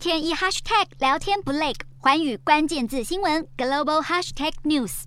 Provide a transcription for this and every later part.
天一 hashtag 聊天不累，环宇关键字新闻 global hashtag news。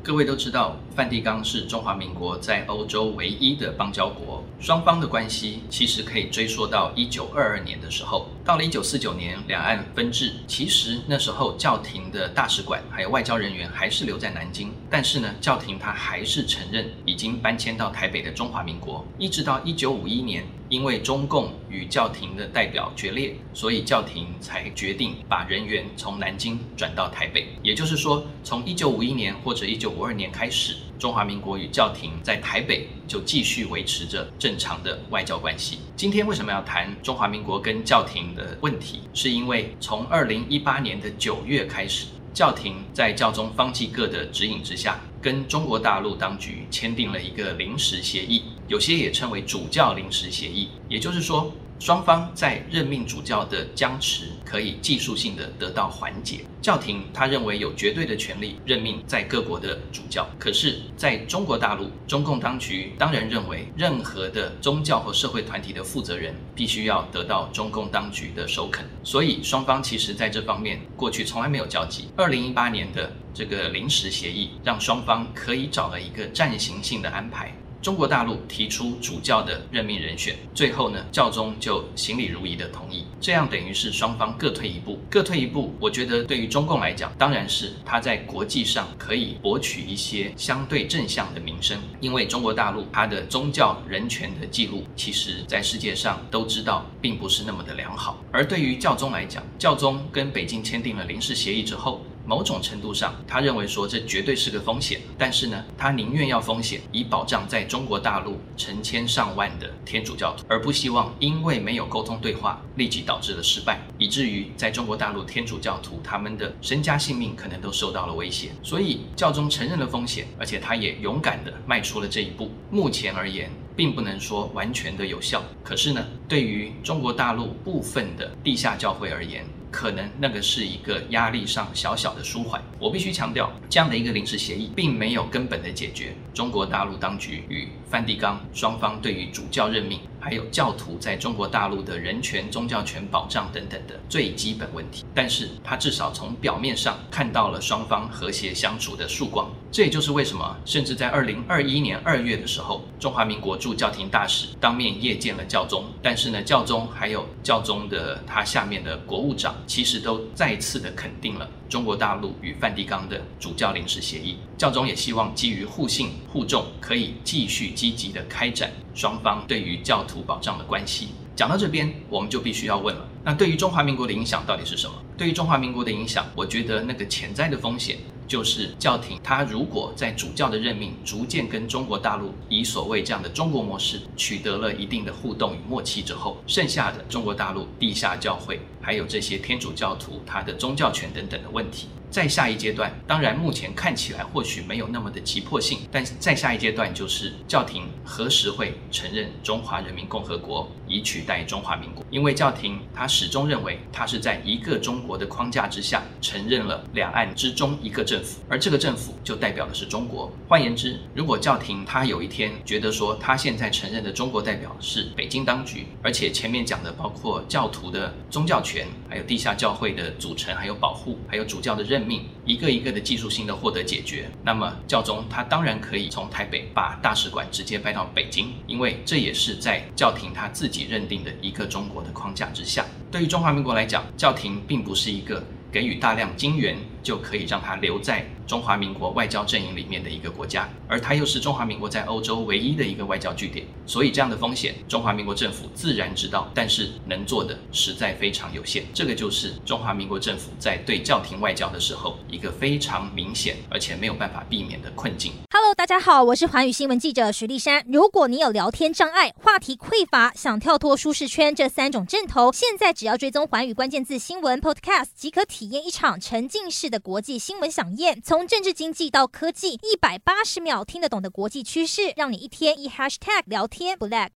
各位都知道，梵蒂冈是中华民国在欧洲唯一的邦交国，双方的关系其实可以追溯到一九二二年的时候。到了一九四九年，两岸分治，其实那时候教廷的大使馆还有外交人员还是留在南京，但是呢，教廷他还是承认已经搬迁到台北的中华民国，一直到一九五一年。因为中共与教廷的代表决裂，所以教廷才决定把人员从南京转到台北。也就是说，从一九五一年或者一九五二年开始，中华民国与教廷在台北就继续维持着正常的外交关系。今天为什么要谈中华民国跟教廷的问题？是因为从二零一八年的九月开始。教廷在教宗方济各的指引之下，跟中国大陆当局签订了一个临时协议，有些也称为主教临时协议，也就是说。双方在任命主教的僵持可以技术性的得到缓解。教廷他认为有绝对的权利任命在各国的主教，可是在中国大陆，中共当局当然认为任何的宗教或社会团体的负责人必须要得到中共当局的首肯。所以双方其实在这方面过去从来没有交集。二零一八年的这个临时协议让双方可以找了一个暂行性的安排。中国大陆提出主教的任命人选，最后呢，教宗就行礼如仪的同意，这样等于是双方各退一步，各退一步。我觉得对于中共来讲，当然是他在国际上可以博取一些相对正向的名声，因为中国大陆它的宗教人权的记录，其实在世界上都知道并不是那么的良好。而对于教宗来讲，教宗跟北京签订了临时协议之后。某种程度上，他认为说这绝对是个风险，但是呢，他宁愿要风险，以保障在中国大陆成千上万的天主教徒，而不希望因为没有沟通对话，立即导致了失败，以至于在中国大陆天主教徒他们的身家性命可能都受到了威胁。所以教宗承认了风险，而且他也勇敢地迈出了这一步。目前而言，并不能说完全的有效，可是呢，对于中国大陆部分的地下教会而言，可能那个是一个压力上小小的舒缓。我必须强调，这样的一个临时协议，并没有根本的解决中国大陆当局与梵蒂冈双方对于主教任命，还有教徒在中国大陆的人权、宗教权保障等等的最基本问题。但是，他至少从表面上看到了双方和谐相处的曙光。这也就是为什么，甚至在二零二一年二月的时候，中华民国驻教廷大使当面谒见了教宗。但是呢，教宗还有教宗的他下面的国务长。其实都再次的肯定了中国大陆与梵蒂冈的主教临时协议，教宗也希望基于互信互重，可以继续积极的开展双方对于教徒保障的关系。讲到这边，我们就必须要问了，那对于中华民国的影响到底是什么？对于中华民国的影响，我觉得那个潜在的风险。就是教廷，他如果在主教的任命逐渐跟中国大陆以所谓这样的中国模式取得了一定的互动与默契之后，剩下的中国大陆地下教会，还有这些天主教徒他的宗教权等等的问题，在下一阶段，当然目前看起来或许没有那么的急迫性，但在下一阶段就是教廷何时会承认中华人民共和国以取代中华民国？因为教廷他始终认为他是在一个中国的框架之下承认了两岸之中一个政。府，而这个政府就代表的是中国。换言之，如果教廷他有一天觉得说他现在承认的中国代表是北京当局，而且前面讲的包括教徒的宗教权，还有地下教会的组成，还有保护，还有主教的任任命，一个一个的技术性的获得解决，那么教宗他当然可以从台北把大使馆直接搬到北京，因为这也是在教廷他自己认定的一个中国的框架之下。对于中华民国来讲，教廷并不是一个。给予大量金元就可以让他留在中华民国外交阵营里面的一个国家，而它又是中华民国在欧洲唯一的一个外交据点，所以这样的风险，中华民国政府自然知道，但是能做的实在非常有限。这个就是中华民国政府在对教廷外交的时候一个非常明显而且没有办法避免的困境。Hello，大家好，我是环宇新闻记者徐丽珊。如果你有聊天障碍、话题匮乏、想跳脱舒适圈这三种症头，现在只要追踪环宇关键字新闻 Podcast 即可体验一场沉浸式的国际新闻响宴。从政治经济到科技，一百八十秒听得懂的国际趋势，让你一天一 Hashtag 聊天不 lag。